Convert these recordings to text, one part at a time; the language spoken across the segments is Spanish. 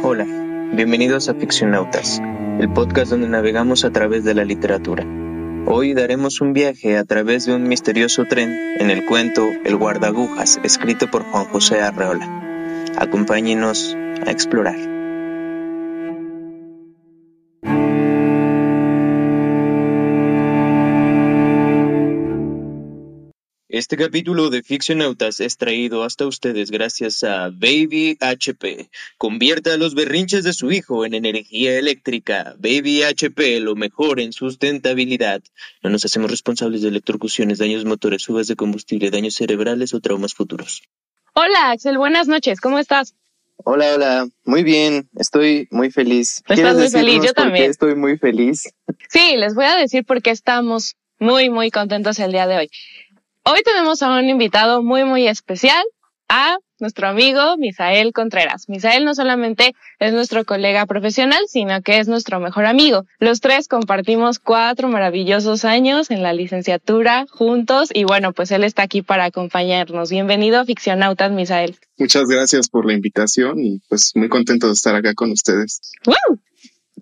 Hola, bienvenidos a Ficcionautas, el podcast donde navegamos a través de la literatura. Hoy daremos un viaje a través de un misterioso tren en el cuento El guardagujas, escrito por Juan José Arreola. Acompáñenos a explorar. Este capítulo de Ficcionautas es traído hasta ustedes gracias a Baby HP. Convierta los berrinches de su hijo en energía eléctrica. Baby HP, lo mejor en sustentabilidad. No nos hacemos responsables de electrocuciones, daños motores, fugas de combustible, daños cerebrales o traumas futuros. Hola, Axel, buenas noches, ¿cómo estás? Hola, hola, muy bien, estoy muy feliz. Estás muy feliz, yo también. Estoy muy feliz. Sí, les voy a decir por qué estamos muy, muy contentos el día de hoy. Hoy tenemos a un invitado muy, muy especial, a nuestro amigo Misael Contreras. Misael no solamente es nuestro colega profesional, sino que es nuestro mejor amigo. Los tres compartimos cuatro maravillosos años en la licenciatura juntos y bueno, pues él está aquí para acompañarnos. Bienvenido a Ficcionautas, Misael. Muchas gracias por la invitación y pues muy contento de estar acá con ustedes. ¡Woo!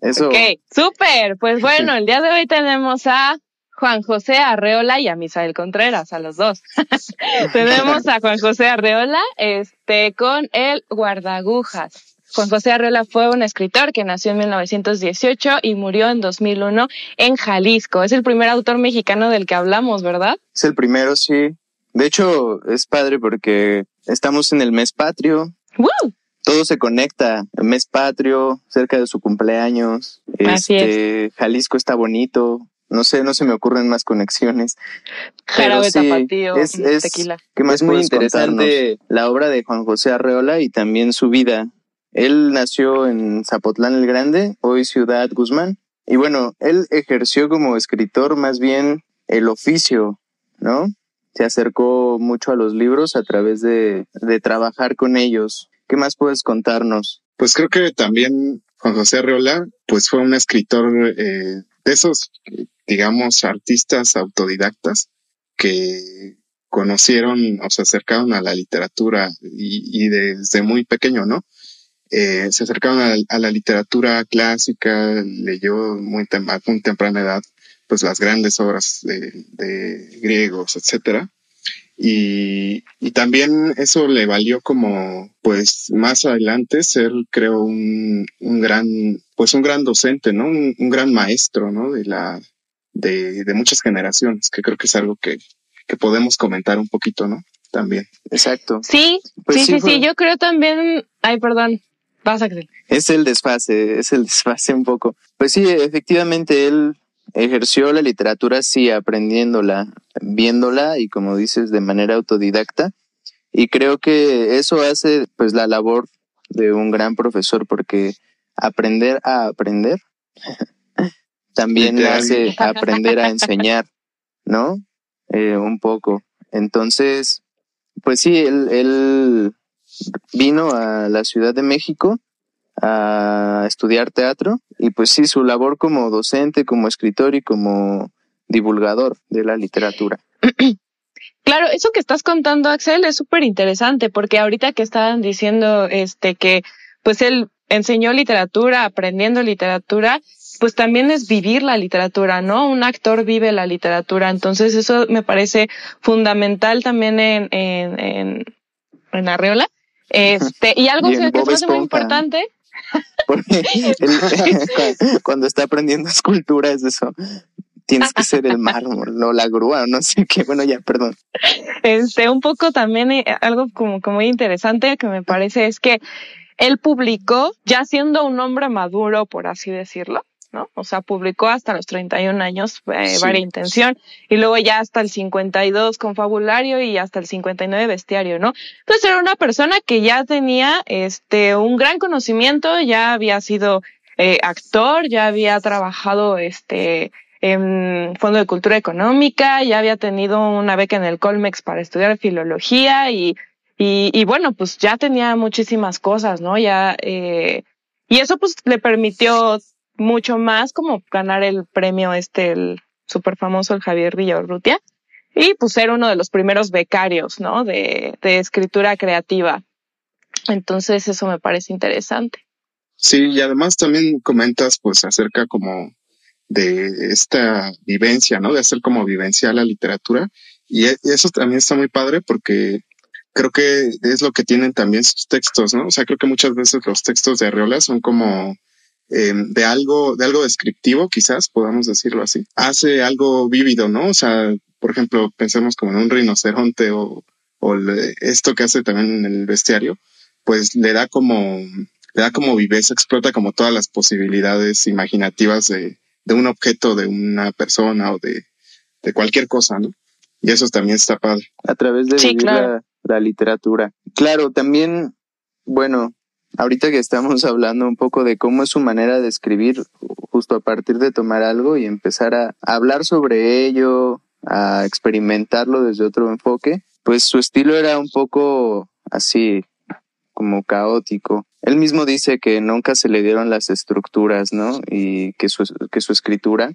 Eso. Ok, súper. Pues bueno, el día de hoy tenemos a Juan José Arreola y a Misael Contreras, a los dos. Tenemos a Juan José Arreola, este, con el guardagujas. Juan José Arreola fue un escritor que nació en 1918 y murió en 2001 en Jalisco. Es el primer autor mexicano del que hablamos, ¿verdad? Es el primero, sí. De hecho, es padre porque estamos en el mes patrio. ¡Woo! Todo se conecta. El mes patrio, cerca de su cumpleaños. Así este, Jalisco está bonito. No sé, no se me ocurren más conexiones. Jarabe tapatío, es, es, tequila. Que más es muy interesante la obra de Juan José Arreola y también su vida. Él nació en Zapotlán el Grande, hoy Ciudad Guzmán. Y bueno, él ejerció como escritor más bien el oficio, ¿no? Se acercó mucho a los libros a través de, de trabajar con ellos. ¿Qué más puedes contarnos? Pues creo que también Juan José Arreola, pues fue un escritor eh, de esos digamos, artistas autodidactas que conocieron o se acercaron a la literatura y, desde muy pequeño, ¿no? Eh, se acercaron a, la literatura clásica, leyó muy a muy temprana edad, pues las grandes obras de, griegos, etcétera. Y, también eso le valió como, pues más adelante ser, creo, un, un gran, pues un gran docente, ¿no? Un, un gran maestro, ¿no? De la, de, de muchas generaciones, que creo que es algo que, que podemos comentar un poquito, ¿no? También. Exacto. Sí, pues sí, sí, sí, yo creo también, ay, perdón, pasa que Es el desfase, es el desfase un poco. Pues sí, efectivamente él ejerció la literatura, sí, aprendiéndola, viéndola y como dices, de manera autodidacta. Y creo que eso hace pues la labor de un gran profesor porque aprender a aprender también le hace aprender a enseñar, ¿no? Eh, un poco. Entonces, pues sí, él, él vino a la Ciudad de México a estudiar teatro y pues sí, su labor como docente, como escritor y como divulgador de la literatura. Claro, eso que estás contando, Axel, es súper interesante porque ahorita que estaban diciendo este que pues él enseñó literatura, aprendiendo literatura, pues también es vivir la literatura, ¿no? Un actor vive la literatura, entonces eso me parece fundamental también en, en, en, en Arreola. Este, y algo que me parece muy importante. cuando está aprendiendo escultura es eso. Tienes que ser el mármol, no la grúa, no sé qué. Bueno, ya, perdón. Este, un poco también eh, algo como, como muy interesante que me parece es que él publicó, ya siendo un hombre maduro, por así decirlo, ¿no? O sea, publicó hasta los 31 años eh, Varia Intención y luego ya hasta el 52 Confabulario y hasta el 59 Bestiario, ¿no? Entonces era una persona que ya tenía este un gran conocimiento, ya había sido eh, actor, ya había trabajado este en Fondo de Cultura Económica, ya había tenido una beca en el Colmex para estudiar filología y y, y bueno, pues ya tenía muchísimas cosas, ¿no? Ya eh, y eso pues le permitió mucho más como ganar el premio este, el súper famoso, el Javier Villarrutia, y pues ser uno de los primeros becarios, ¿no? De, de escritura creativa. Entonces eso me parece interesante. Sí, y además también comentas pues acerca como de esta vivencia, ¿no? De hacer como vivencial la literatura. Y e, eso también está muy padre porque creo que es lo que tienen también sus textos, ¿no? O sea, creo que muchas veces los textos de Arreola son como eh, de algo, de algo descriptivo, quizás podamos decirlo así. Hace algo vívido, ¿no? O sea, por ejemplo, pensemos como en un rinoceronte o, o esto que hace también en el bestiario, pues le da como, le da como viveza, explota como todas las posibilidades imaginativas de, de un objeto, de una persona o de, de cualquier cosa, ¿no? Y eso también está padre. A través de la, literatura. Claro, también, bueno, ahorita que estamos hablando un poco de cómo es su manera de escribir, justo a partir de tomar algo y empezar a hablar sobre ello, a experimentarlo desde otro enfoque, pues su estilo era un poco así, como caótico. Él mismo dice que nunca se le dieron las estructuras, ¿no? Y que su, que su escritura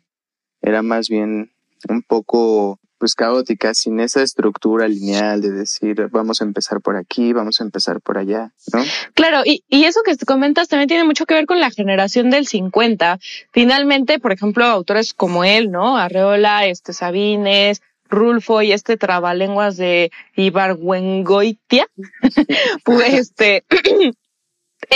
era más bien un poco pues caótica, sin esa estructura lineal de decir vamos a empezar por aquí, vamos a empezar por allá, ¿no? Claro, y, y eso que comentas también tiene mucho que ver con la generación del 50. Finalmente, por ejemplo, autores como él, ¿no? Arreola, este Sabines, Rulfo y este trabalenguas de Ibargüengoitia, pues este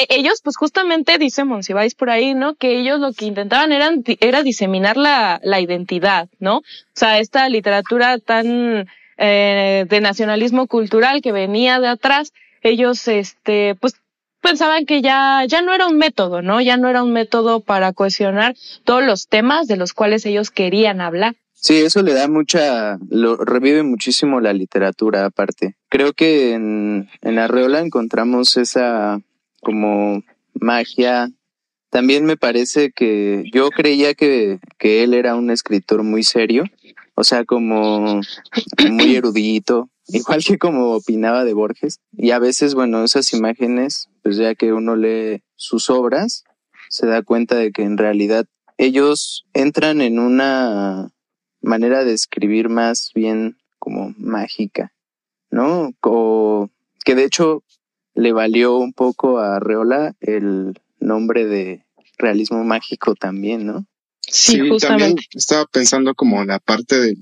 ellos, pues justamente dice Monsiváis por ahí, ¿no? Que ellos lo que intentaban era, era diseminar la, la identidad, ¿no? O sea, esta literatura tan eh, de nacionalismo cultural que venía de atrás, ellos, este, pues pensaban que ya, ya no era un método, ¿no? Ya no era un método para cohesionar todos los temas de los cuales ellos querían hablar. Sí, eso le da mucha, lo revive muchísimo la literatura aparte. Creo que en, en Arreola encontramos esa como magia. También me parece que yo creía que, que él era un escritor muy serio, o sea, como muy erudito, igual que como opinaba de Borges. Y a veces, bueno, esas imágenes, pues ya que uno lee sus obras, se da cuenta de que en realidad ellos entran en una manera de escribir más bien como mágica, ¿no? O que de hecho le valió un poco a Reola el nombre de realismo mágico también, ¿no? Sí, también estaba pensando como la parte de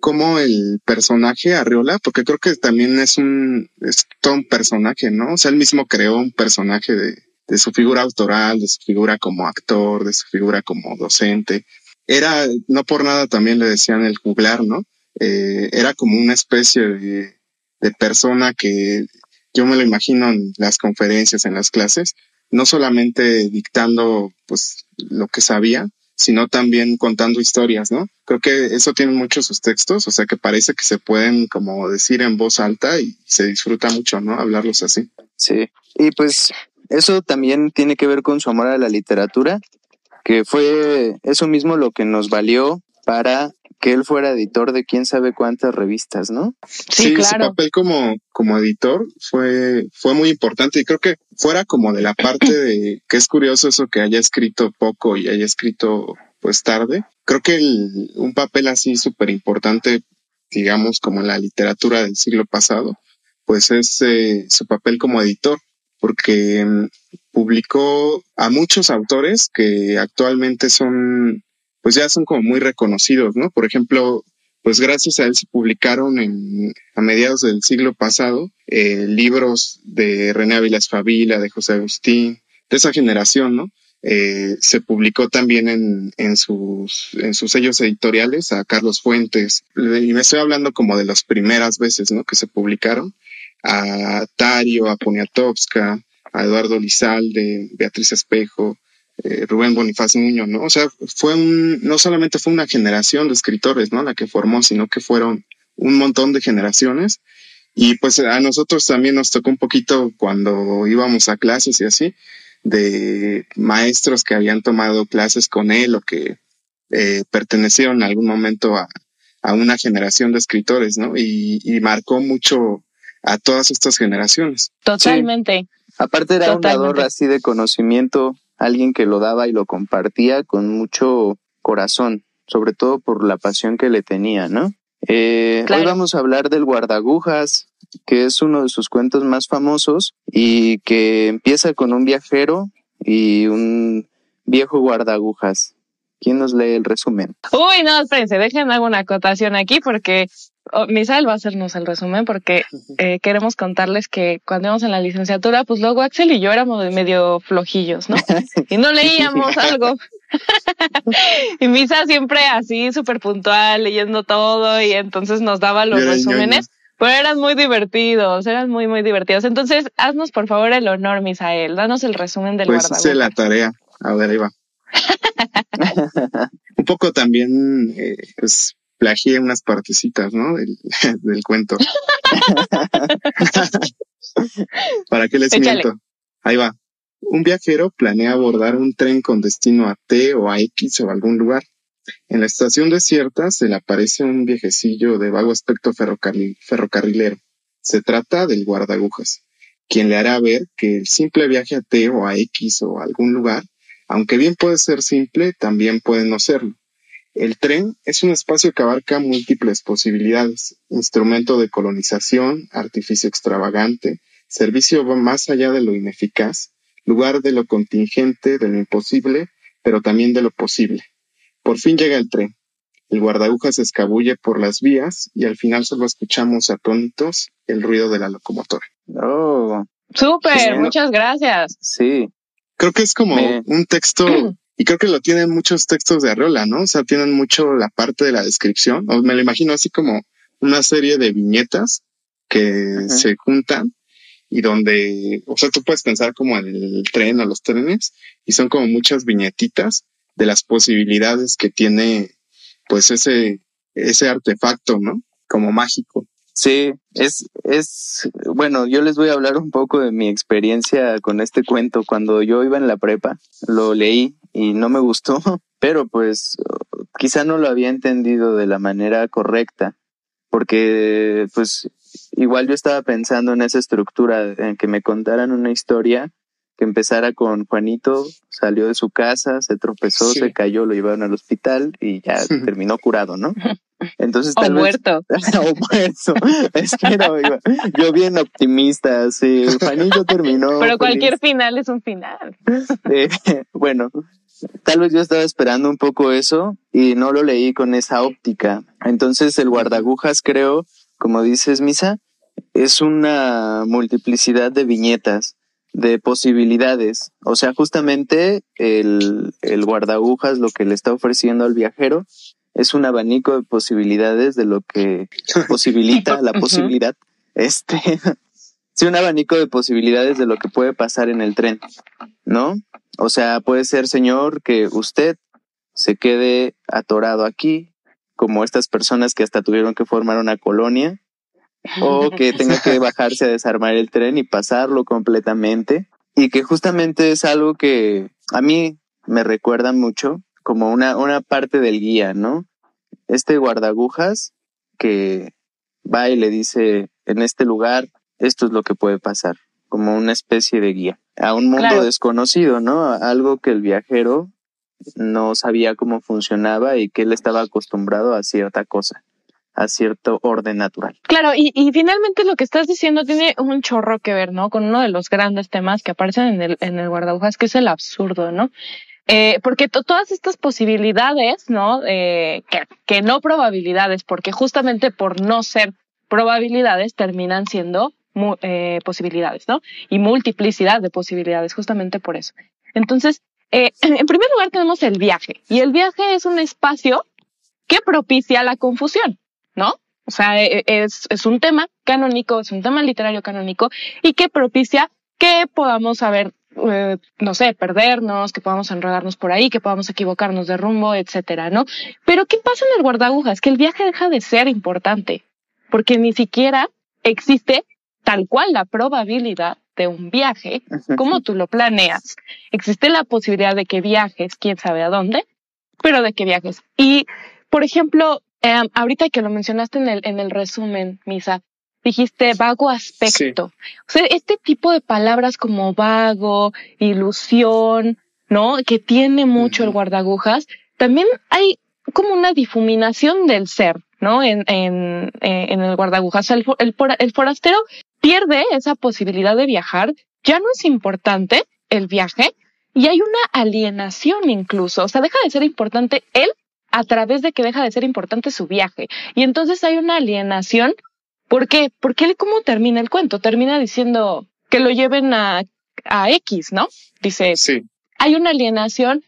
cómo el personaje Arreola, porque creo que también es un, es todo un personaje, ¿no? O sea, él mismo creó un personaje de, de su figura autoral, de su figura como actor, de su figura como docente. Era, no por nada también le decían el juglar, ¿no? Eh, era como una especie de, de persona que yo me lo imagino en las conferencias, en las clases, no solamente dictando pues lo que sabía, sino también contando historias, ¿no? Creo que eso tiene muchos sus textos, o sea que parece que se pueden como decir en voz alta y se disfruta mucho, ¿no? Hablarlos así. Sí, y pues eso también tiene que ver con su amor a la literatura, que fue eso mismo lo que nos valió para que él fuera editor de quién sabe cuántas revistas, ¿no? Sí, claro. su papel como, como editor fue, fue muy importante y creo que fuera como de la parte de que es curioso eso que haya escrito poco y haya escrito pues tarde. Creo que un papel así súper importante, digamos, como en la literatura del siglo pasado, pues es eh, su papel como editor, porque mm, publicó a muchos autores que actualmente son pues ya son como muy reconocidos, ¿no? Por ejemplo, pues gracias a él se publicaron en, a mediados del siglo pasado eh, libros de René Ávila Favila, de José Agustín, de esa generación, ¿no? Eh, se publicó también en, en, sus, en sus sellos editoriales a Carlos Fuentes, y me estoy hablando como de las primeras veces, ¿no? Que se publicaron, a Tario, a Poniatowska, a Eduardo Lizalde, Beatriz Espejo, eh, Rubén Bonifaz Muñoz, ¿no? O sea, fue un, no solamente fue una generación de escritores, ¿no? La que formó, sino que fueron un montón de generaciones. Y pues a nosotros también nos tocó un poquito cuando íbamos a clases y así, de maestros que habían tomado clases con él o que eh, pertenecieron en algún momento a, a, una generación de escritores, ¿no? Y, y, marcó mucho a todas estas generaciones. Totalmente. Aparte era un dador así de conocimiento alguien que lo daba y lo compartía con mucho corazón, sobre todo por la pasión que le tenía, ¿no? Eh, Hoy vamos a hablar del guardagujas, que es uno de sus cuentos más famosos y que empieza con un viajero y un viejo guardagujas. ¿Quién nos lee el resumen? Uy, no, espérense, déjenme hago una acotación aquí porque oh, Misael va a hacernos el resumen porque eh, queremos contarles que cuando íbamos en la licenciatura, pues luego Axel y yo éramos medio flojillos, ¿no? Y no leíamos algo. y Misa siempre así súper puntual, leyendo todo y entonces nos daba los resúmenes. Pero eran muy divertidos, eran muy, muy divertidos. Entonces, haznos por favor el honor, Misael. Danos el resumen del Pues hice la tarea. A ver, ahí va. Un poco también, eh, pues, plagié unas partecitas, ¿no? Del, del cuento. ¿Para qué les miento? Ahí va. Un viajero planea abordar un tren con destino a T o a X o a algún lugar. En la estación desierta se le aparece un viejecillo de vago aspecto ferrocarrilero. Se trata del guardagujas, quien le hará ver que el simple viaje a T o a X o a algún lugar, aunque bien puede ser simple, también puede no serlo. El tren es un espacio que abarca múltiples posibilidades, instrumento de colonización, artificio extravagante, servicio más allá de lo ineficaz, lugar de lo contingente, de lo imposible, pero también de lo posible. Por fin llega el tren. El guardagujas se escabulle por las vías y al final solo escuchamos atónitos el ruido de la locomotora. Oh. Súper, muchas gracias. Sí. Creo que es como un texto, y creo que lo tienen muchos textos de Arreola, ¿no? O sea, tienen mucho la parte de la descripción, o me lo imagino así como una serie de viñetas que se juntan y donde, o sea, tú puedes pensar como en el tren o los trenes y son como muchas viñetitas de las posibilidades que tiene pues ese, ese artefacto, ¿no? Como mágico. Sí, es, es, bueno, yo les voy a hablar un poco de mi experiencia con este cuento. Cuando yo iba en la prepa, lo leí y no me gustó, pero pues quizá no lo había entendido de la manera correcta, porque pues igual yo estaba pensando en esa estructura, en que me contaran una historia que empezara con Juanito, salió de su casa, se tropezó, se cayó, lo llevaron al hospital y ya terminó curado, ¿no? Entonces, tal o muerto. o muerto. Es que no, yo bien optimista, sí. Terminó. Pero cualquier final es un final. Eh, bueno, tal vez yo estaba esperando un poco eso y no lo leí con esa óptica. Entonces, el guardagujas, creo, como dices, Misa, es una multiplicidad de viñetas de posibilidades. O sea, justamente el, el guardagujas lo que le está ofreciendo al viajero es un abanico de posibilidades de lo que posibilita la posibilidad. Este, sí, un abanico de posibilidades de lo que puede pasar en el tren, ¿no? O sea, puede ser, señor, que usted se quede atorado aquí, como estas personas que hasta tuvieron que formar una colonia, o que tenga que bajarse a desarmar el tren y pasarlo completamente y que justamente es algo que a mí me recuerda mucho como una, una parte del guía, ¿no? Este guardagujas que va y le dice en este lugar esto es lo que puede pasar, como una especie de guía a un mundo desconocido, ¿no? algo que el viajero no sabía cómo funcionaba y que él estaba acostumbrado a cierta cosa a cierto orden natural. Claro, y, y finalmente lo que estás diciendo tiene un chorro que ver, ¿no? Con uno de los grandes temas que aparecen en el, en el guardabujas, que es el absurdo, ¿no? Eh, porque todas estas posibilidades, ¿no? Eh, que, no probabilidades, porque justamente por no ser probabilidades terminan siendo eh, posibilidades, ¿no? Y multiplicidad de posibilidades, justamente por eso. Entonces, en primer lugar tenemos el viaje, y el viaje es un espacio que propicia la confusión. ¿no? O sea, e, e, es, es un tema canónico, es un tema literario canónico y que propicia que podamos saber, eh, no sé, perdernos, que podamos enredarnos por ahí, que podamos equivocarnos de rumbo, etcétera, ¿no? Pero ¿qué pasa en el guardagujas? Que el viaje deja de ser importante, porque ni siquiera existe tal cual la probabilidad de un viaje, como tú lo planeas. Existe la posibilidad de que viajes, quién sabe a dónde, pero de que viajes. Y, por ejemplo, eh, ahorita que lo mencionaste en el, en el resumen, Misa, dijiste vago aspecto. O sea, este tipo de palabras como vago, ilusión, ¿no? Que tiene mucho el guardagujas, también hay como una difuminación del ser, ¿no? En, en, eh, en el guardagujas. El, el, el forastero pierde esa posibilidad de viajar. Ya no es importante el viaje, y hay una alienación incluso, o sea, deja de ser importante él a través de que deja de ser importante su viaje. Y entonces hay una alienación. ¿Por qué? Porque él cómo termina el cuento, termina diciendo que lo lleven a, a X, ¿no? Dice, Sí, hay una alienación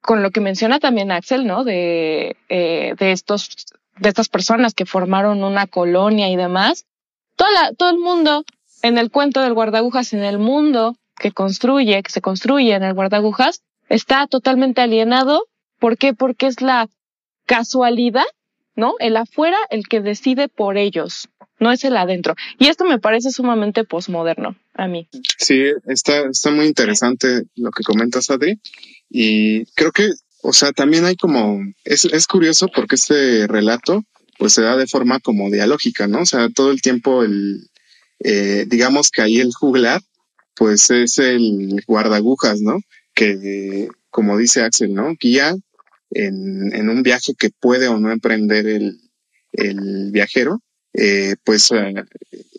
con lo que menciona también Axel, ¿no? De, eh, de estos, de estas personas que formaron una colonia y demás. Toda la- todo el mundo en el cuento del guardagujas, en el mundo que construye, que se construye en el guardagujas, está totalmente alienado. ¿Por qué? Porque es la casualidad, ¿no? El afuera el que decide por ellos, no es el adentro. Y esto me parece sumamente posmoderno a mí. sí, está, está muy interesante lo que comentas, Adri. Y creo que, o sea, también hay como, es, es curioso porque este relato, pues se da de forma como dialógica, ¿no? O sea, todo el tiempo el, eh, digamos que ahí el juglar, pues es el guardagujas, ¿no? Que, como dice Axel, ¿no? Guía en, en un viaje que puede o no emprender el, el viajero, eh, pues eh,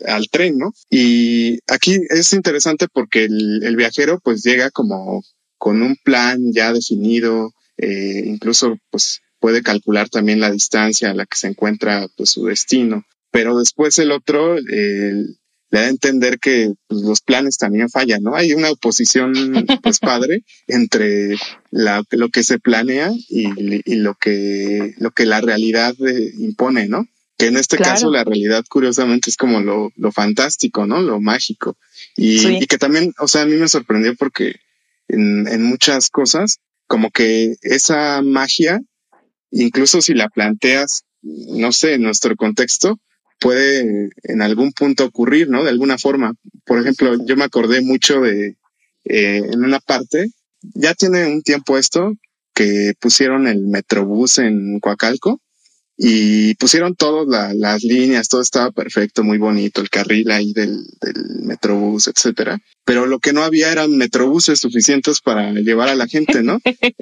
al tren, ¿no? Y aquí es interesante porque el, el viajero pues llega como con un plan ya definido, eh, incluso pues puede calcular también la distancia a la que se encuentra pues su destino, pero después el otro le da a entender que pues, los planes también fallan, ¿no? Hay una oposición pues padre entre la, lo que se planea y, y lo que lo que la realidad eh, impone, ¿no? Que en este Claro. caso la realidad curiosamente es como lo, lo fantástico, ¿no? Lo mágico. Y, Sí. y que también, o sea, a mí me sorprendió porque en, en muchas cosas, como que esa magia, incluso si la planteas, no sé, en nuestro contexto, puede en algún punto ocurrir, ¿no? De alguna forma. Por ejemplo, yo me acordé mucho de, eh, en una parte, ya tiene un tiempo esto, que pusieron el Metrobús en Coacalco y pusieron todas la- las líneas, todo estaba perfecto, muy bonito, el carril ahí del, del Metrobús, etcétera. Pero lo que no había eran Metrobuses suficientes para llevar a la gente, ¿no?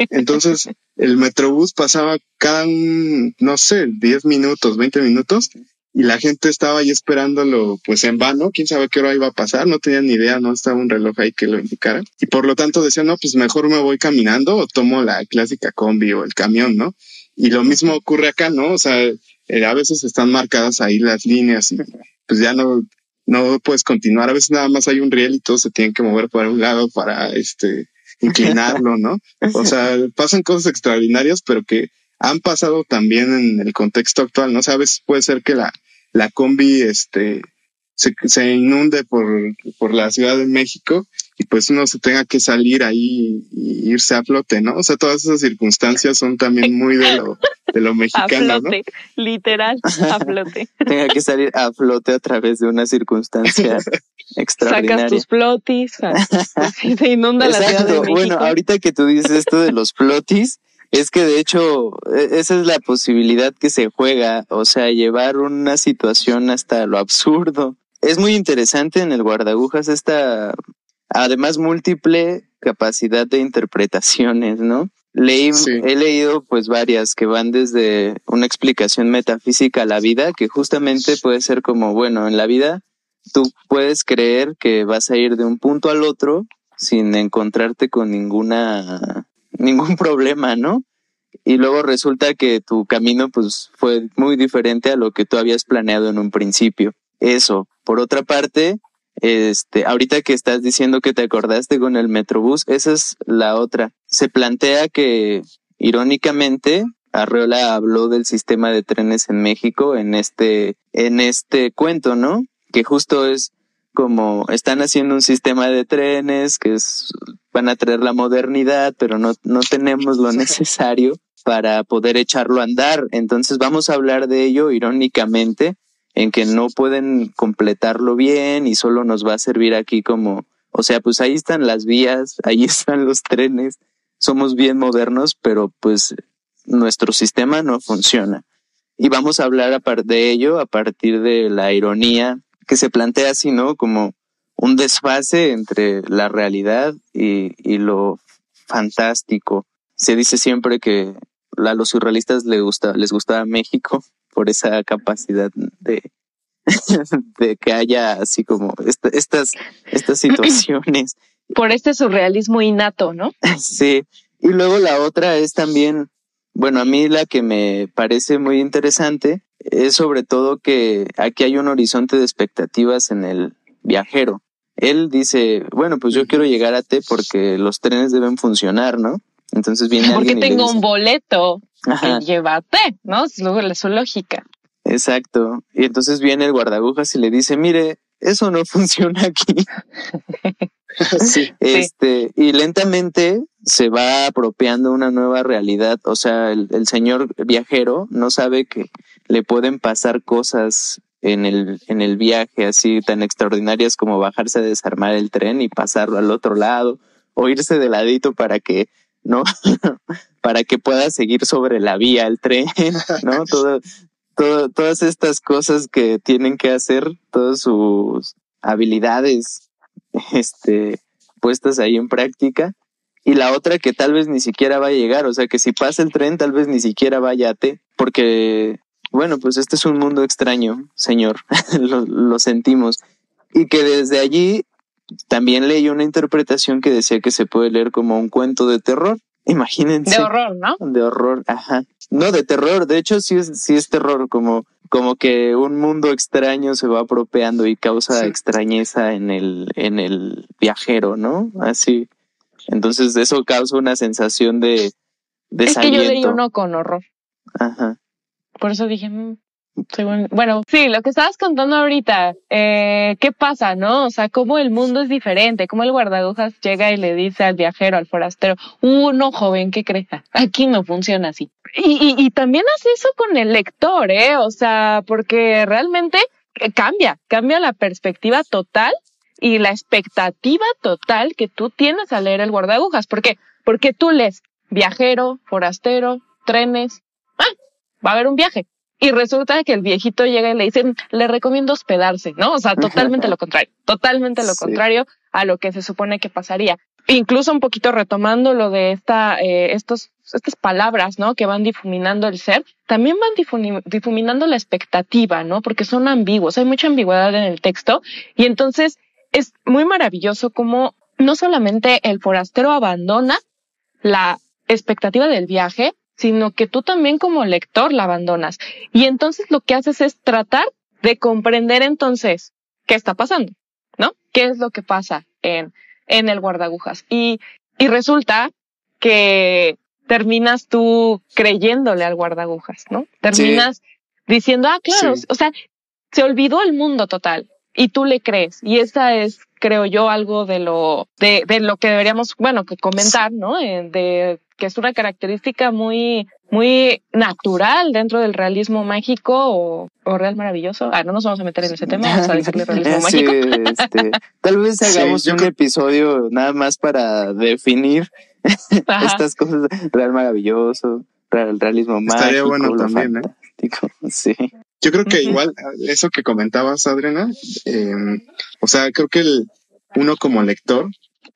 Entonces, el Metrobús pasaba cada, un, no sé, 10 minutos, 20 minutos, y la gente estaba ahí esperándolo, pues en vano, quién sabe qué hora iba a pasar, no tenían ni idea, no estaba un reloj ahí que lo indicara. Y por lo tanto decían, no, pues mejor me voy caminando o tomo la clásica combi o el camión, ¿no? Y lo mismo ocurre acá, ¿no? O sea, eh, a veces están marcadas ahí las líneas y pues ya no, no puedes continuar. A veces nada más hay un riel y todos se tienen que mover para un lado para este inclinarlo, ¿no? O sea, pasan cosas extraordinarias, pero que han pasado también en el contexto actual, ¿no? O sea, a veces puede ser que la, la combi, este, se, se inunde por, por la Ciudad de México y pues uno se tenga que salir ahí y irse a flote, ¿no? O sea, todas esas circunstancias son también muy de lo, de lo A mexicano, ¿no? flote, literal, a flote. Tenga que salir a flote a través de una circunstancia Sacas extraordinaria. tus flotis, así se inunda la Ciudad de. México. Bueno, ahorita que tú dices esto de los flotis, es que de hecho e- esa es la posibilidad que se juega, o sea, llevar una situación hasta lo absurdo. Es muy interesante en el guardagujas esta, además múltiple capacidad de interpretaciones, ¿no? Leí, Sí. he leído pues varias que van desde una explicación metafísica a la vida, que justamente puede ser como, bueno, en la vida tú puedes creer que vas a ir de un punto al otro sin encontrarte con ninguna ningún problema, ¿no? Y luego resulta que tu camino pues fue muy diferente a lo que tú habías planeado en un principio. Eso. Por otra parte, este, ahorita que estás diciendo que te acordaste con el Metrobús, esa es la otra. Se plantea que, irónicamente, Arreola habló del sistema de trenes en México en este, en este cuento, ¿no? Que justo es como están haciendo un sistema de trenes que es, van a traer la modernidad, pero no, no tenemos lo necesario para poder echarlo a andar. Entonces vamos a hablar de ello irónicamente, en que no pueden completarlo bien y solo nos va a servir aquí como, o sea, pues ahí están las vías, ahí están los trenes, somos bien modernos, pero pues nuestro sistema no funciona. Y vamos a hablar de ello a partir de la ironía que se plantea así, ¿no? Como un desfase entre la realidad y, y lo fantástico. Se dice siempre que a los surrealistas les, gusta, les gustaba México por esa capacidad de, de que haya así como esta- estas, estas situaciones por este surrealismo innato, ¿no? Sí, y luego la otra es también, bueno, a mí la que me parece muy interesante es sobre todo que aquí hay un horizonte de expectativas en el viajero. Él dice, bueno, pues yo quiero llegar a T porque los trenes deben funcionar, ¿no? Entonces viene Porque alguien le tengo dice- un boleto Ajá. que lleva a T, ¿no? Es su lógica. Exacto. Y entonces viene el guardagujas y le dice, mire, eso no funciona aquí. sí, Este, y lentamente se va apropiando una nueva realidad. O sea, el, el señor viajero no sabe que le pueden pasar cosas en el, en el viaje así tan extraordinarias como bajarse a desarmar el tren y pasarlo al otro lado o irse de ladito para que, ¿no? para que pueda seguir sobre la vía el tren, ¿no? Todo, todo, todas estas cosas que tienen que hacer, todas sus habilidades, este, puestas ahí en práctica. Y la otra que tal vez ni siquiera va a llegar, o sea que si pasa el tren tal vez ni siquiera vaya a T, porque, bueno, pues este es un mundo extraño, señor, lo, lo sentimos. Y que desde allí también leí una interpretación que decía que se puede leer como un cuento de terror. Imagínense De horror, ¿no? de horror, ajá. No, de terror, de hecho sí es, sí es terror, como, como que un mundo extraño se va apropiando y causa Sí. extrañeza en el, en el viajero, ¿no? Así. Entonces eso causa una sensación de Es que yo leí uno con horror. Ajá. Por eso dije, mm, bueno, sí, lo que estabas contando ahorita, eh, ¿qué pasa, no? O sea, cómo el mundo es diferente, cómo el guardagujas llega y le dice al viajero, al forastero, uno joven, ¿qué crees? Aquí no funciona así. Y, y, y también hace eso con el lector, ¿eh? O sea, porque realmente eh, cambia, cambia la perspectiva total y la expectativa total que tú tienes al leer el guardagujas. ¿Por qué? Porque tú lees viajero, forastero, trenes, va a haber un viaje. Y resulta que el viejito llega y le dice, le recomiendo hospedarse, ¿no? O sea, totalmente lo contrario, totalmente lo Sí. contrario a lo que se supone que pasaría. Incluso un poquito retomando lo de esta, eh, estos, estas palabras, ¿no? Que van difuminando el ser, también van difuminando la expectativa, ¿no? Porque son ambiguos, hay mucha ambigüedad en el texto y entonces es muy maravilloso como no solamente el forastero abandona la expectativa del viaje, sino que tú también como lector la abandonas. Y entonces lo que haces es tratar de comprender entonces qué está pasando, ¿no? ¿Qué es lo que pasa en, en el guardagujas? Y, y resulta que terminas tú creyéndole al guardagujas, ¿no? Terminas diciendo, ah, claro, Sí. o sea, se olvidó el mundo total y tú le crees. Y esa es, creo yo, algo de lo, de, de lo que deberíamos, bueno, que comentar, ¿no? Eh, de que es una característica muy, muy natural dentro del realismo mágico o, o real maravilloso. Ah, no nos vamos a meter en ese tema, vamos a decirle realismo Sí, mágico. este, tal vez hagamos un creo- episodio nada más para definir Ajá. estas cosas. Real maravilloso, real, realismo Estaría mágico, bueno lo también, ¿eh? Sí. Yo creo que igual eso que comentabas, Adriana, eh, o sea, creo que el, uno como lector,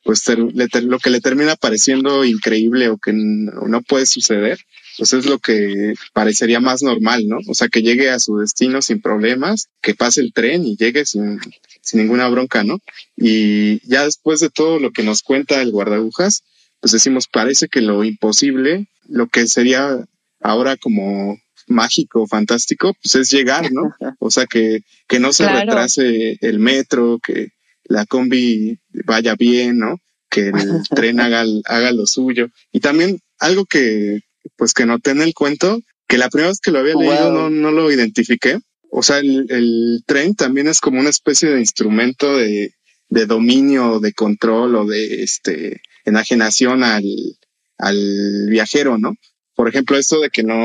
pues ter- le ter- lo que le termina pareciendo increíble o que no puede suceder, pues es lo que parecería más normal, ¿no? O sea, que llegue a su destino sin problemas, que pase el tren y llegue sin, sin ninguna bronca, ¿no? Y ya después de todo lo que nos cuenta el guardagujas, pues decimos, parece que lo imposible, lo que sería ahora como mágico, fantástico, pues es llegar, ¿no? O sea, que, que no se Claro. retrase el metro, que la combi vaya bien, ¿no? Que el tren haga, haga lo suyo. Y también algo que, pues que noté en el cuento, que la primera vez que lo había Wow. leído no, no lo identifiqué. O sea, el, el tren también es como una especie de instrumento de, de dominio, de control o de este enajenación al, al viajero, ¿no? Por ejemplo, esto de que no,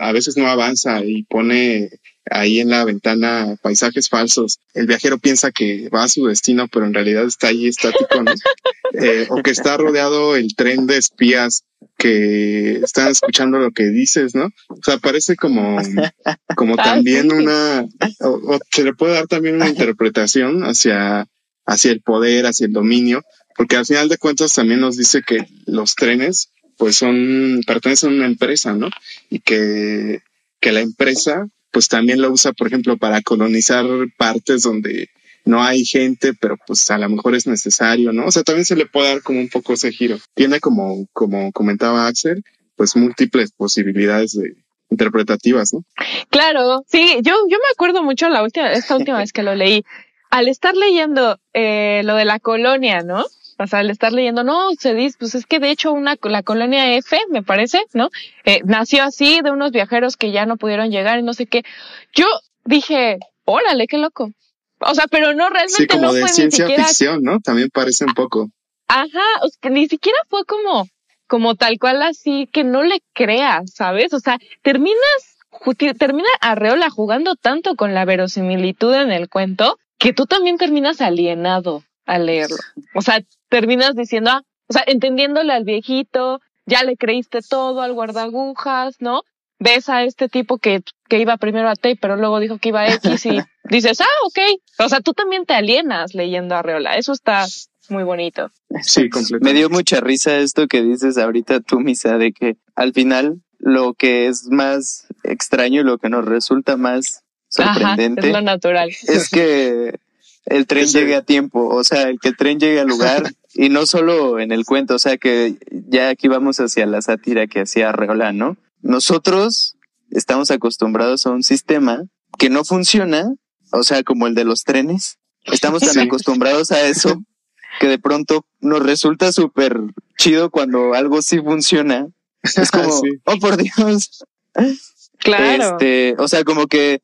a veces no avanza y pone ahí en la ventana paisajes falsos. El viajero piensa que va a su destino, pero en realidad está ahí estático, ¿no? Eh, o que está rodeado el tren de espías que están escuchando lo que dices, ¿no? O sea, parece como, como también una, o, o se le puede dar también una interpretación hacia, hacia el poder, hacia el dominio, porque al final de cuentas también nos dice que los trenes, pues son, pertenecen a una empresa, ¿no? Y que, que la empresa, pues también lo usa, por ejemplo, para colonizar partes donde no hay gente, pero pues a lo mejor es necesario, ¿no? O sea, también se le puede dar como un poco ese giro. Tiene como, como comentaba Axel, pues múltiples posibilidades de, interpretativas, ¿no? Claro, sí, yo, yo me acuerdo mucho la última, esta última vez que lo leí. Al estar leyendo eh, lo de la colonia, ¿no? O sea, al estar leyendo, no, se dice, pues es que de hecho una, la colonia F, me parece, ¿no? Eh, nació así de unos viajeros que ya no pudieron llegar y no sé qué. Yo dije, órale, qué loco. O sea, pero no realmente sí, como no de fue ciencia ni siquiera. ficción, ¿no? También parece un poco. Ajá, o sea, ni siquiera fue como, como tal cual así que no le creas, ¿sabes? O sea, terminas, termina Arreola jugando tanto con la verosimilitud en el cuento que tú también terminas alienado al leerlo. O sea, terminas diciendo, ah, o sea, entendiéndole al viejito, ya le creíste todo al guardagujas, ¿no? Ves a este tipo que, que iba primero a T, pero luego dijo que iba a X y dices, ah, ok. O sea, tú también te alienas leyendo a Arreola. Eso está muy bonito. Sí, completamente. Me dio mucha risa esto que dices ahorita tú, Misa, de que al final lo que es más extraño y lo que nos resulta más Ajá, sorprendente es lo natural. es que el tren Sí. llegue a tiempo, o sea, el que el tren llegue al lugar y no solo en el cuento, o sea, que ya aquí vamos hacia la sátira que hacía Arreola, ¿no? Nosotros estamos acostumbrados a un sistema que no funciona, o sea, como el de los trenes. Estamos tan Sí. acostumbrados a eso que de pronto nos resulta súper chido cuando algo sí funciona. Es como, Sí. oh por Dios, Claro. este, o sea, como que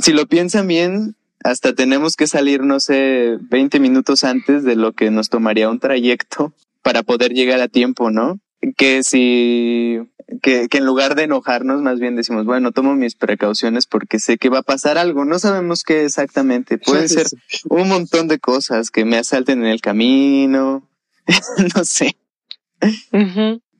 si lo piensan bien, hasta tenemos que salir, no sé, 20 minutos antes de lo que nos tomaría un trayecto para poder llegar a tiempo, ¿no? Que si, que, que en lugar de enojarnos, más bien decimos, bueno, tomo mis precauciones porque sé que va a pasar algo. No sabemos qué exactamente. Pueden ser un montón de cosas que me asalten en el camino. no sé.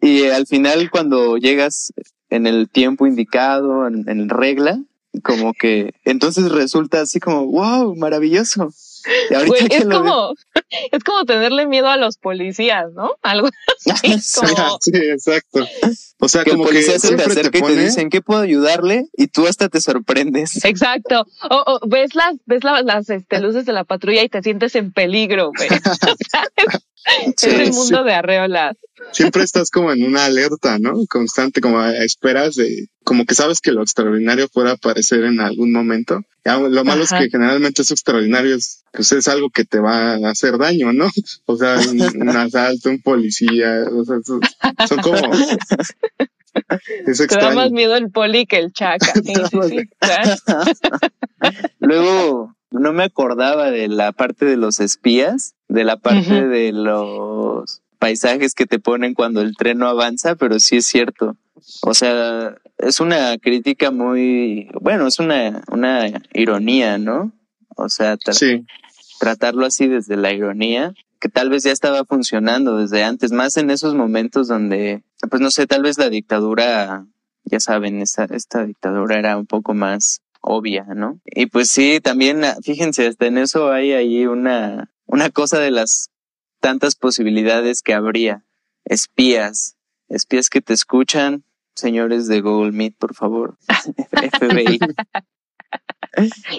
Y al final, cuando llegas en el tiempo indicado, en, en regla, como que entonces resulta así como, wow, maravilloso. Güey, es lo como, es como tenerle miedo a los policías, ¿no? Algo así como, Sí, exacto. O sea, que el como que se te siempre te acerca y te pone. dicen, ¿qué puedo ayudarle? Y tú hasta te sorprendes. exacto. O, o ves las, ves la- las este, luces de la patrulla y te sientes en peligro, güey. Es, Sí, es el sí. mundo de arreolas. siempre estás como en una alerta, ¿no? Constante, como a esperas de, como que sabes que lo extraordinario puede aparecer en algún momento. Ya, lo malo Ajá. es que generalmente eso extraordinario es, pues es algo que te va a hacer daño, ¿no? O sea, un, un asalto, un policía, o sea, son, son como, es Te da más miedo el poli que el chaca. Sí, sí, sí. claro. Luego, no me acordaba de la parte de los espías, de la parte de los paisajes que te ponen cuando el tren no avanza, pero sí es cierto. O sea, es una crítica muy, bueno, es una, una ironía, ¿no? O sea, tra- Sí, tratarlo así desde la ironía, que tal vez ya estaba funcionando desde antes, más en esos momentos donde, pues no sé, tal vez la dictadura, ya saben, esa, esta dictadura era un poco más obvia, ¿no? Y pues sí, también, fíjense, hasta en eso hay ahí una, una cosa de las tantas posibilidades que habría. Espías, espías que te escuchan, señores de Google Meet, por favor. FBI.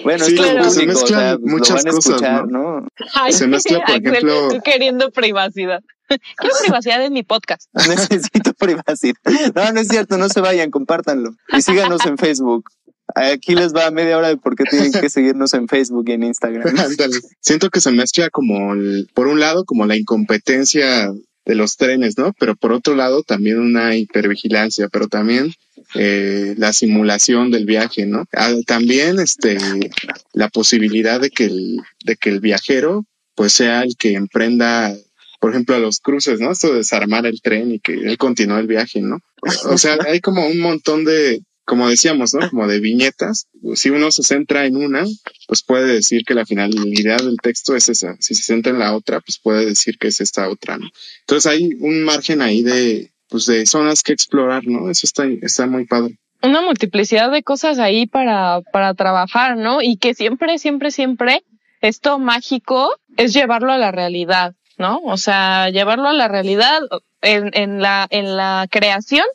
Bueno, Sí, esto es claro. se público, o sea, mezclan pues, muchas lo van a cosas, escuchar, ¿no? ¿no? Ay, Se mezcla, por ejemplo- tú queriendo privacidad. Quiero privacidad en mi podcast. Necesito privacidad. No, no es cierto, no se vayan, compártanlo. Y síganos en Facebook. Aquí les va media hora de por qué tienen que seguirnos en Facebook y en Instagram. Siento que se mezcla como, el- por un lado, como la incompetencia de los trenes, ¿no? Pero por otro lado, también una hipervigilancia, pero también eh, la simulación del viaje, ¿no? Ah, también, este, la posibilidad de que el, de que el viajero, pues sea el que emprenda, por ejemplo, a los cruces, ¿no? Esto de desarmar el tren y que él continúe el viaje, ¿no? O sea, hay como un montón de, como decíamos, ¿no? Como de viñetas. Si uno se centra en una, pues puede decir que la finalidad del texto es esa. Si se centra en la otra, pues puede decir que es esta otra, ¿no? Entonces hay un margen ahí de, pues de zonas que explorar, ¿no? Eso está, está muy padre. Una multiplicidad de cosas ahí para, para trabajar, ¿no? Y que siempre, siempre, siempre esto mágico es llevarlo a la realidad, ¿no? O sea, llevarlo a la realidad en, en la, en la creación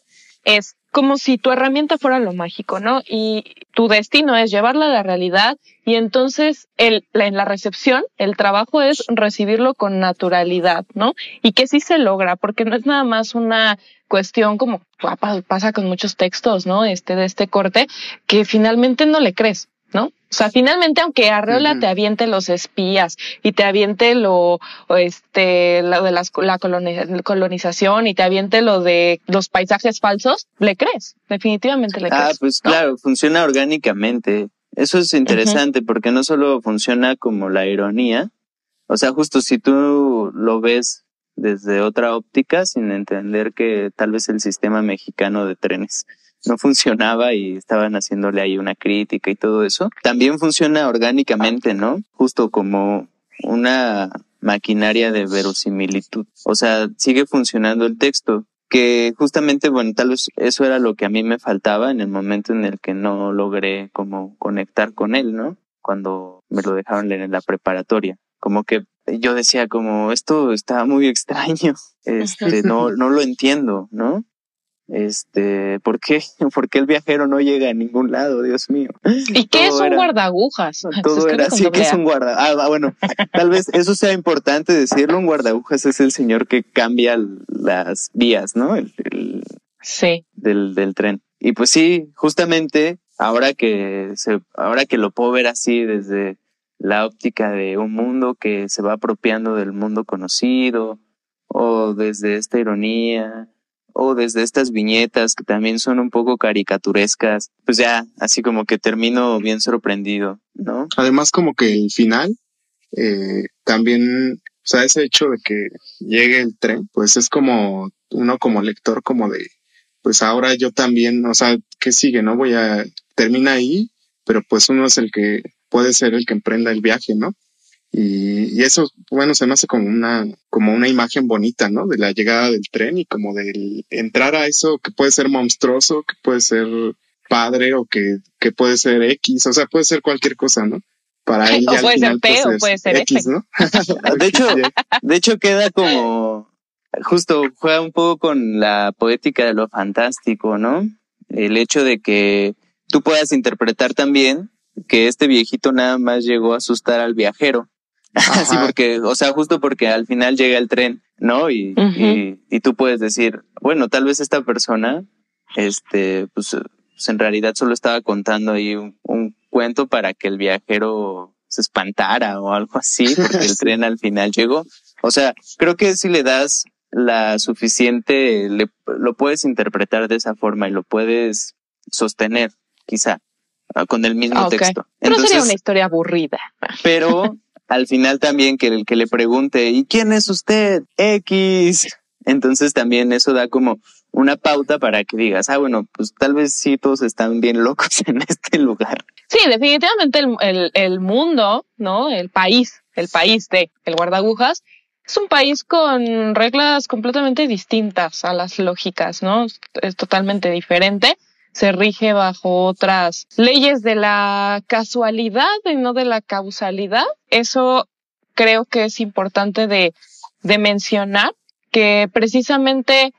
es como si tu herramienta fuera lo mágico, ¿no? Y tu destino es llevarla a la realidad y entonces el, en la recepción el trabajo es recibirlo con naturalidad, ¿no? Y que sí se logra, porque no es nada más una cuestión como pasa con muchos textos, ¿no? Este de este corte, que finalmente no le crees. ¿No? O sea, finalmente, aunque Arreola te aviente los espías y te aviente lo, este, lo de las, la colonización y te aviente lo de los paisajes falsos, le crees, definitivamente le ah, crees. Ah, pues claro, funciona orgánicamente. Eso es interesante porque no solo funciona como la ironía, o sea, justo si tú lo ves desde otra óptica sin entender que tal vez el sistema mexicano de trenes no funcionaba y estaban haciéndole ahí una crítica y todo eso. También funciona orgánicamente, ¿no? Justo como una maquinaria de verosimilitud. O sea, sigue funcionando el texto, que justamente, bueno, tal vez eso era lo que a mí me faltaba en el momento en el que no logré como conectar con él, ¿no? Cuando me lo dejaron leer en la preparatoria. Como que yo decía como, esto está muy extraño, este, no, no lo entiendo, ¿no? Este, ¿por qué? ¿Por qué el viajero no llega a ningún lado? Dios mío. ¿Y qué es un guardagujas? Todo era así, que es un guarda. Ah, ah, bueno, tal vez eso sea importante decirlo. Un guardagujas es el señor que cambia las vías, ¿no? El, sí. Del, del tren. Y pues sí, justamente ahora que se, ahora que lo puedo ver así desde la óptica de un mundo que se va apropiando del mundo conocido, o desde esta ironía, o desde estas viñetas que también son un poco caricaturescas, pues ya, así como que termino bien sorprendido, ¿no? Además como que el final, eh, también, o sea, ese hecho de que llegue el tren, pues es como uno como lector como de, pues ahora yo también, o sea, ¿qué sigue? No voy a, termina ahí, pero pues uno es el que puede ser el que emprenda el viaje, ¿no? Y, y, eso, bueno, se me hace como una, como una imagen bonita, ¿no? De la llegada del tren y como del entrar a eso que puede ser monstruoso, que puede ser padre o que, que puede ser X, o sea, puede ser cualquier cosa, ¿no? Para él ya puede ser P pues, puede ser X, ¿no? de hecho, de hecho queda como, justo juega un poco con la poética de lo fantástico, ¿no? El hecho de que tú puedas interpretar también que este viejito nada más llegó a asustar al viajero Sí, porque, o sea, justo porque al final llega el tren, ¿no? Y, y, tú puedes decir, bueno, tal vez esta persona, este, pues, pues en realidad solo estaba contando ahí un, cuento para que el viajero se espantara o algo así, porque el tren al final llegó. O sea, creo que si le das la suficiente, le, lo puedes interpretar de esa forma y lo puedes sostener, quizá, ah, con el mismo texto. Pero sería una historia aburrida. Pero al final también que el que le pregunte, ¿y quién es usted? X. Entonces también eso da como una pauta para que digas, ah, bueno, pues tal vez sí todos están bien locos en este lugar. Sí, definitivamente el, el, el mundo, ¿no? El país, el país de el guardagujas, es un país con reglas completamente distintas a las lógicas, ¿no? Es totalmente diferente se rige bajo otras leyes de la casualidad y no de la causalidad. Eso creo que es importante de, de mencionar, que precisamente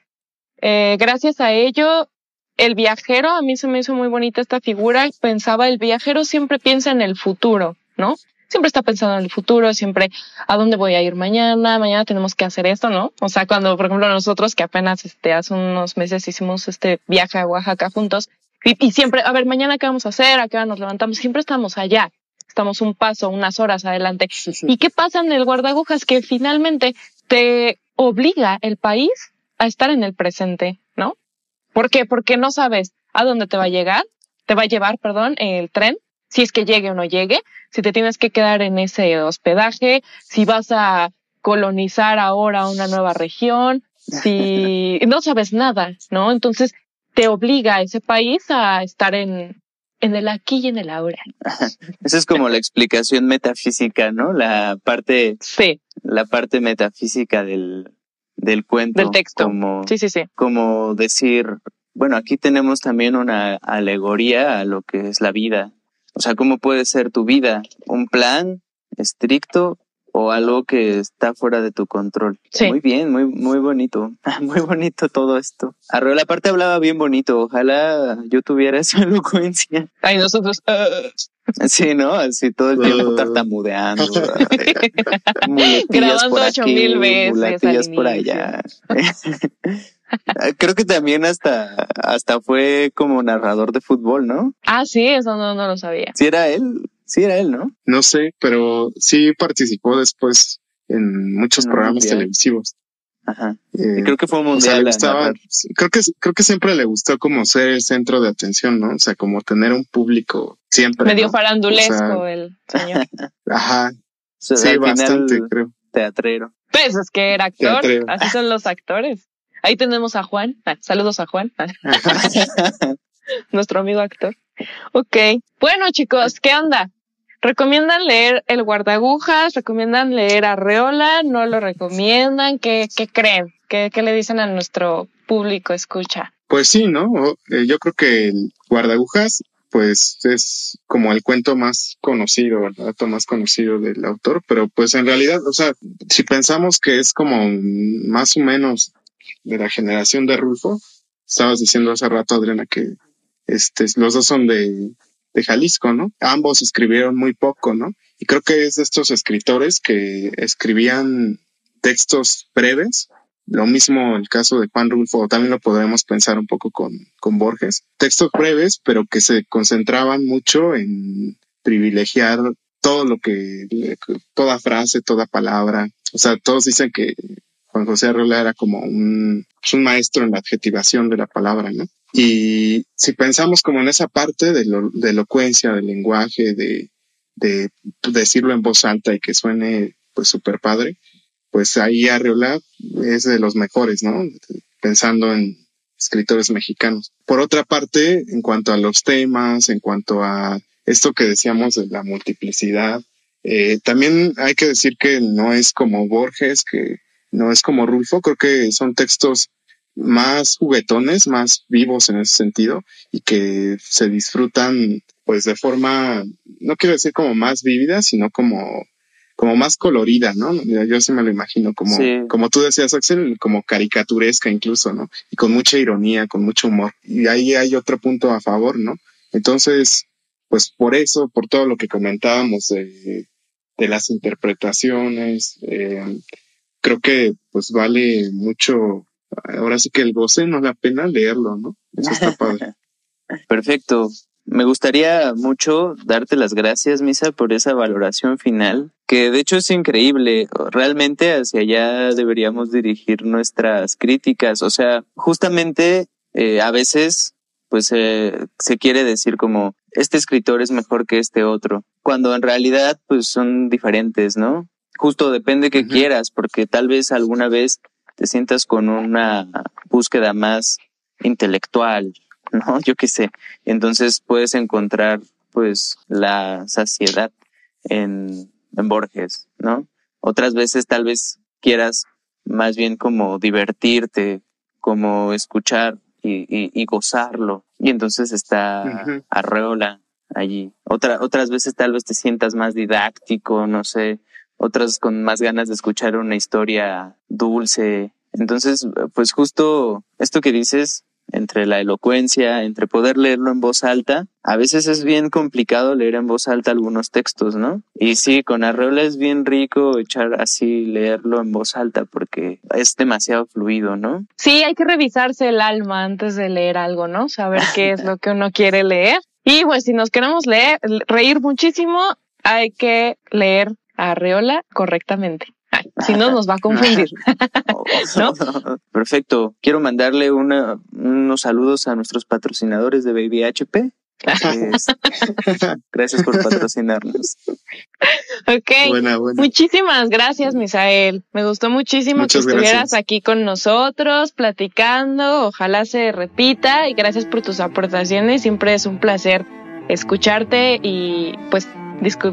eh, gracias a ello el viajero, a mí se me hizo muy bonita esta figura, pensaba el viajero siempre piensa en el futuro, ¿no? Siempre está pensando en el futuro, siempre a dónde voy a ir mañana, mañana tenemos que hacer esto, ¿no? O sea, cuando, por ejemplo, nosotros que apenas este, hace unos meses hicimos este viaje a Oaxaca juntos, y, siempre, a ver, mañana qué vamos a hacer, a qué hora nos levantamos, siempre estamos allá, estamos un paso, unas horas adelante. ¿Y qué pasa en el guardagujas? Que finalmente te obliga el país a estar en el presente, ¿no? ¿Por qué? Porque no sabes a dónde te va a llegar, te va a llevar, perdón, el tren, si es que llegue o no llegue, si te tienes que quedar en ese hospedaje, si vas a colonizar ahora una nueva región, si no sabes nada, ¿no? Entonces te obliga a ese país a estar en, en el aquí y en el ahora. Esa es como la explicación metafísica, ¿no? La parte, sí. la parte metafísica del, del cuento. Del texto. Como, sí, sí, sí. Como decir, bueno, aquí tenemos también una alegoría a lo que es la vida, o sea, ¿cómo puede ser tu vida? ¿Un plan estricto o algo que está fuera de tu control. Sí. Muy bien, muy, muy bonito. Muy bonito todo esto. Arreola aparte hablaba bien bonito. Ojalá yo tuviera esa elocuencia. Ay, nosotros. ah, Sí, ¿no? Así todo el tiempo Uh. tartamudeando. Grabando por ocho aquí, mil veces muletillas al por allá. Creo que también hasta, hasta fue como narrador de fútbol, ¿no? ah, sí, eso no, no lo sabía. Sí era él, sí era él, ¿no? No sé, pero sí participó después en muchos programas mundial. televisivos. Ajá. Eh, Y creo que fue un o sea, mundial. le gustaba, creo que, creo que siempre le gustó como ser el centro de atención, ¿no? O sea, como tener un público siempre. Medio ¿no? farandulesco O sea, el señor. Ajá, O sea, sí, bastante, creo. teatrero. Pues es que era actor, Teatrero. así son los actores. Ahí tenemos a Juan. Ah, saludos a Juan, ah, nuestro amigo actor. Ok. Bueno, chicos, ¿qué onda? ¿Recomiendan leer El Guardagujas? ¿Recomiendan leer Arreola? ¿No lo recomiendan? ¿Qué, qué creen? ¿Qué, ¿Qué le dicen a nuestro público escucha? Pues sí, ¿no? Eh, yo creo que el guardagujas, pues es como el cuento más conocido, el dato más conocido del autor, pero pues en realidad, o sea, si pensamos que es como más o menos de la generación de Rulfo, estabas diciendo hace rato, Adriana, que este, los dos son de, de Jalisco, ¿no? Ambos escribieron muy poco, ¿no? Y creo que es de estos escritores que escribían textos breves, lo mismo el caso de Juan Rulfo, también lo podremos pensar un poco con, con Borges. Textos breves, pero que se concentraban mucho en privilegiar todo lo que, toda frase, toda palabra. O sea, todos dicen que Juan José Arreola era como un, un maestro en la adjetivación de la palabra, ¿no? Y si pensamos como en esa parte de, lo, de elocuencia, del lenguaje, de, de decirlo en voz alta y que suene pues súper padre, pues ahí Arreola es de los mejores, ¿no? Pensando en escritores mexicanos. Por otra parte, en cuanto a los temas, en cuanto a esto que decíamos de la multiplicidad, eh, también hay que decir que no es como Borges, que no es como Rulfo, creo que son textos más juguetones, más vivos en ese sentido y que se disfrutan pues de forma, no quiero decir como más vívida, sino como como más colorida, ¿no? Yo sí me lo imagino como, Sí. como tú decías, Axel, como caricaturesca incluso, ¿no? Y con mucha ironía, con mucho humor. Y ahí hay otro punto a favor, ¿no? Entonces, pues por eso, por todo lo que comentábamos de, de las interpretaciones, eh, creo que pues vale mucho, ahora sí que el goce no la pena leerlo, ¿no? Eso está padre. Perfecto. Me gustaría mucho darte las gracias, Misa, por esa valoración final, que de hecho es increíble. Realmente hacia allá deberíamos dirigir nuestras críticas. O sea, justamente eh, a veces pues eh, se quiere decir como este escritor es mejor que este otro, cuando en realidad pues son diferentes, ¿no? Justo depende que quieras, porque tal vez alguna vez te sientas con una búsqueda más intelectual, ¿no? Yo qué sé. Entonces puedes encontrar pues la saciedad en, en Borges, ¿no? Otras veces tal vez quieras más bien como divertirte, como escuchar y, y, y gozarlo. Y entonces está. Arreola allí. Otra, otras veces tal vez te sientas más didáctico, no sé, otras con más ganas de escuchar una historia dulce. Entonces, pues justo esto que dices, entre la elocuencia, entre poder leerlo en voz alta, a veces es bien complicado leer en voz alta algunos textos, ¿no? Y sí, con Arreola es bien rico echar así, leerlo en voz alta porque es demasiado fluido, ¿no? Sí, hay que revisarse el alma antes de leer algo, ¿no? Saber qué es lo que uno quiere leer. Y pues si nos queremos leer, reír muchísimo, hay que leer Arreola correctamente. Ay, si no, nos va a confundir. ¿No? Perfecto. Quiero mandarle una, unos saludos a nuestros patrocinadores de Baby HP. Es- Gracias por patrocinarnos. Ok. Buena, buena. Muchísimas gracias, Misael. Me gustó muchísimo Muchas que estuvieras gracias. aquí con nosotros, platicando. Ojalá se repita y gracias por tus aportaciones. Siempre es un placer escucharte y pues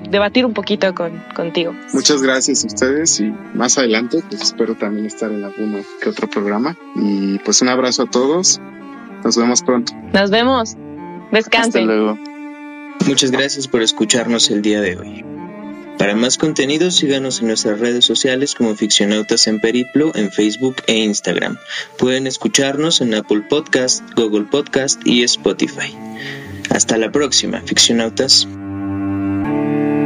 debatir un poquito con, contigo. Muchas gracias a ustedes y más adelante pues espero también estar en alguno que otro programa. Y pues un abrazo a todos. Nos vemos pronto. Nos vemos. Hasta Descansen. luego. Muchas gracias por escucharnos el día de hoy. Para más contenido, síganos en nuestras redes sociales como Ficcionautas en Periplo en Facebook e Instagram. Pueden escucharnos en Apple Podcast, Google Podcast y Spotify. Hasta la próxima, Ficcionautas. Thank you.